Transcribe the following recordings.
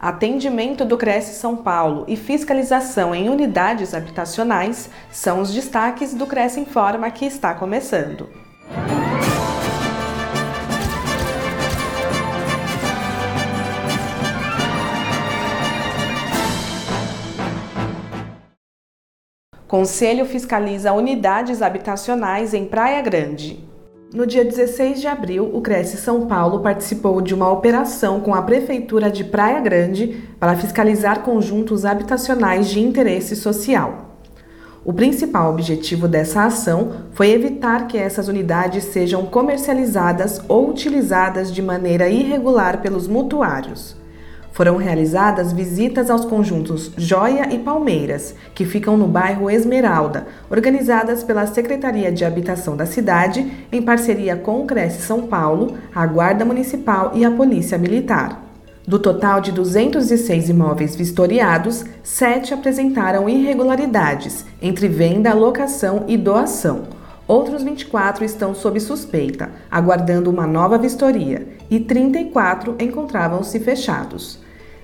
Atendimento do Cresce São Paulo e fiscalização em unidades habitacionais são os destaques do Cresce Informa que está começando. Conselho fiscaliza unidades habitacionais em Praia Grande. No dia 16 de abril, o Cresce São Paulo participou de uma operação com a Prefeitura de Praia Grande para fiscalizar conjuntos habitacionais de interesse social. O principal objetivo dessa ação foi evitar que essas unidades sejam comercializadas ou utilizadas de maneira irregular pelos mutuários. Foram realizadas visitas aos conjuntos Joia e Palmeiras, que ficam no bairro Esmeralda, organizadas pela Secretaria de Habitação da cidade, em parceria com o Cresce São Paulo, a Guarda Municipal e a Polícia Militar. Do total de 206 imóveis vistoriados, sete apresentaram irregularidades entre venda, locação e doação. Outros 24 estão sob suspeita, aguardando uma nova vistoria, e 34 encontravam-se fechados.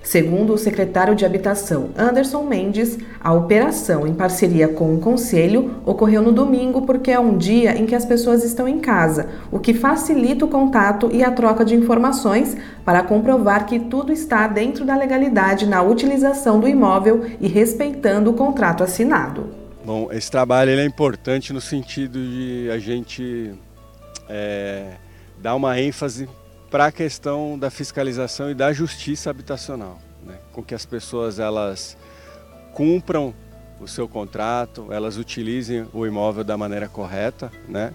Segundo o secretário de Habitação, Anderson Mendes, a operação, em parceria com o Conselho, ocorreu no domingo porque é um dia em que as pessoas estão em casa, o que facilita o contato e a troca de informações para comprovar que tudo está dentro da legalidade na utilização do imóvel e respeitando o contrato assinado. Bom, esse trabalho é importante no sentido de a gente é, dar uma ênfase para a questão da fiscalização e da justiça habitacional, né? com que as pessoas elas cumpram o seu contrato, elas utilizem o imóvel da maneira correta, né?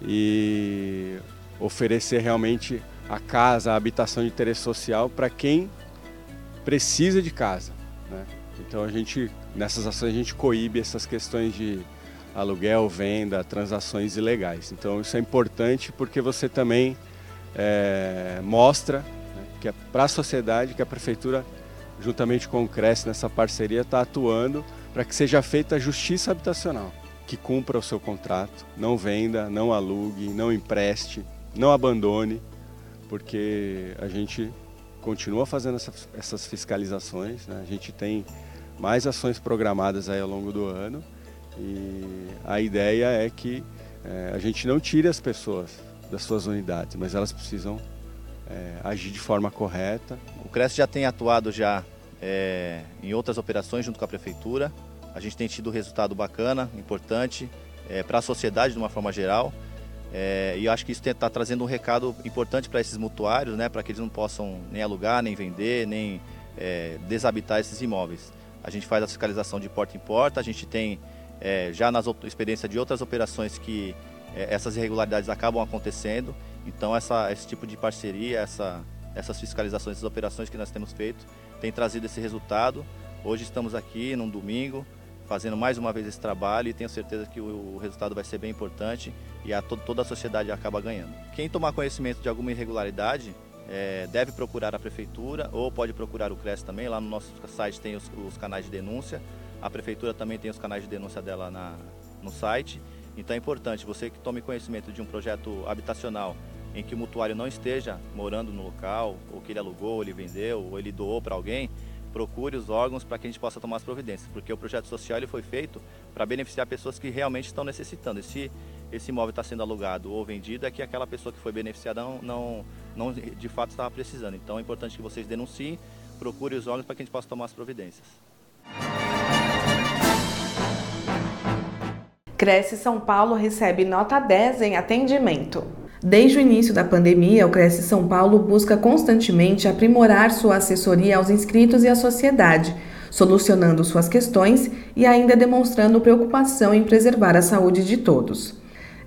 E oferecer realmente a casa, a habitação de interesse social para quem precisa de casa, né? Então a gente, nessas ações, a gente coíbe essas questões de aluguel, venda, transações ilegais. Então isso é importante porque você também é, mostra né, que é para a sociedade que a prefeitura, juntamente com o Cresce nessa parceria, está atuando para que seja feita a justiça habitacional, que cumpra o seu contrato, não venda, não alugue, não empreste, não abandone, porque a gente continua fazendo essas, essas fiscalizações, né? a gente tem mais ações programadas aí ao longo do ano e a ideia é que é, a gente não tire as pessoas das suas unidades, mas elas precisam é, agir de forma correta. O CRES já tem atuado já é, em outras operações junto com a prefeitura. A gente tem tido resultado bacana, importante é, para a sociedade de uma forma geral. E eu acho que isso está trazendo um recado importante para esses mutuários, né, para que eles não possam nem alugar, nem vender, nem desabitar esses imóveis. A gente faz a fiscalização de porta em porta, a gente tem já na experiência de outras operações que essas irregularidades acabam acontecendo. Então essa, esse tipo de parceria, essa, essas fiscalizações, essas operações que nós temos feito, tem trazido esse resultado. Hoje estamos aqui num domingo, fazendo mais uma vez esse trabalho e tenho certeza que o, o resultado vai ser bem importante e a, toda a sociedade acaba ganhando. Quem tomar conhecimento de alguma irregularidade, é, deve procurar a prefeitura ou pode procurar o CRES também. Lá no nosso site tem os, os, canais de denúncia. A prefeitura também tem os canais de denúncia dela na, no site. Então é importante você que tome conhecimento de um projeto habitacional em que o mutuário não esteja morando no local, ou que ele alugou, ou ele vendeu, ou ele doou para alguém, procure os órgãos para que a gente possa tomar as providências, porque o projeto social ele foi feito para beneficiar pessoas que realmente estão necessitando. E se esse imóvel está sendo alugado ou vendido, é que aquela pessoa que foi beneficiada não, não, não de fato estava precisando. Então é importante que vocês denunciem, procure os órgãos para que a gente possa tomar as providências. Cresce São Paulo recebe nota 10 em atendimento. Desde o início da pandemia, o Cresce São Paulo busca constantemente aprimorar sua assessoria aos inscritos e à sociedade, solucionando suas questões e ainda demonstrando preocupação em preservar a saúde de todos.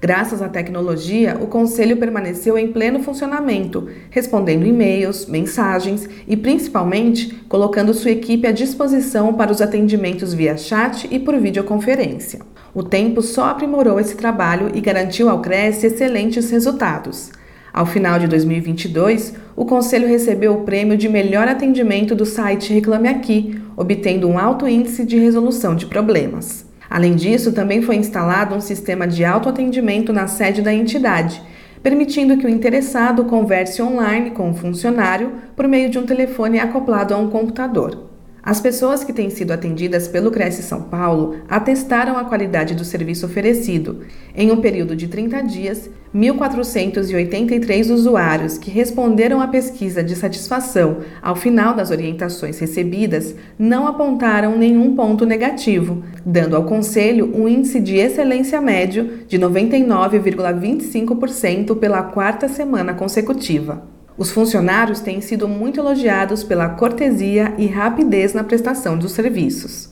Graças à tecnologia, o Conselho permaneceu em pleno funcionamento, respondendo e-mails, mensagens e, principalmente, colocando sua equipe à disposição para os atendimentos via chat e por videoconferência. O tempo só aprimorou esse trabalho e garantiu ao Cresce excelentes resultados. Ao final de 2022, o Conselho recebeu o prêmio de melhor atendimento do site Reclame Aqui, obtendo um alto índice de resolução de problemas. Além disso, também foi instalado um sistema de autoatendimento na sede da entidade, permitindo que o interessado converse online com o funcionário por meio de um telefone acoplado a um computador. As pessoas que têm sido atendidas pelo Cresce São Paulo atestaram a qualidade do serviço oferecido. Em um período de 30 dias, 1.483 usuários que responderam à pesquisa de satisfação ao final das orientações recebidas não apontaram nenhum ponto negativo, dando ao Conselho um índice de excelência médio de 99,25% pela quarta semana consecutiva. Os funcionários têm sido muito elogiados pela cortesia e rapidez na prestação dos serviços.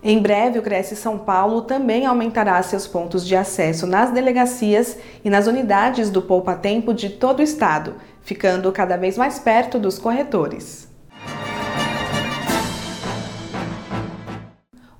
Em breve, o Cresce São Paulo também aumentará seus pontos de acesso nas delegacias e nas unidades do Poupa Tempo de todo o estado, ficando cada vez mais perto dos corretores.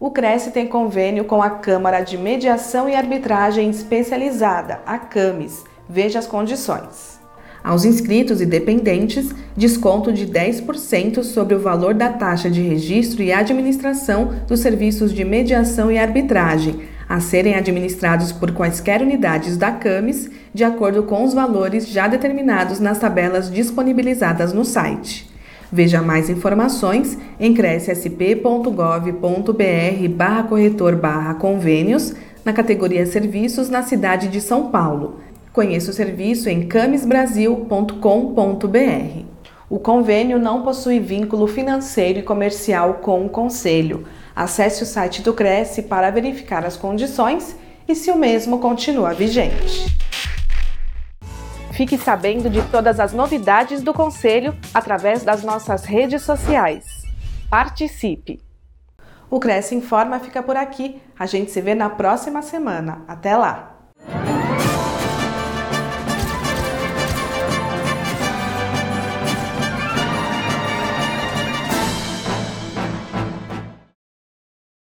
O Cresce tem convênio com a Câmara de Mediação e Arbitragem Especializada, a CAMES. Veja as condições. Aos inscritos e dependentes, desconto de 10% sobre o valor da taxa de registro e administração dos serviços de mediação e arbitragem, a serem administrados por quaisquer unidades da CAMES, de acordo com os valores já determinados nas tabelas disponibilizadas no site. Veja mais informações em crescsp.gov.br barra corretor barra convênios na categoria Serviços na cidade de São Paulo. Conheça o serviço em camisbrasil.com.br. O convênio não possui vínculo financeiro e comercial com o Conselho. Acesse o site do Cresce para verificar as condições e se o mesmo continua vigente. Fique sabendo de todas as novidades do Conselho através das nossas redes sociais. Participe! O Cresce Informa fica por aqui. A gente se vê na próxima semana. Até lá!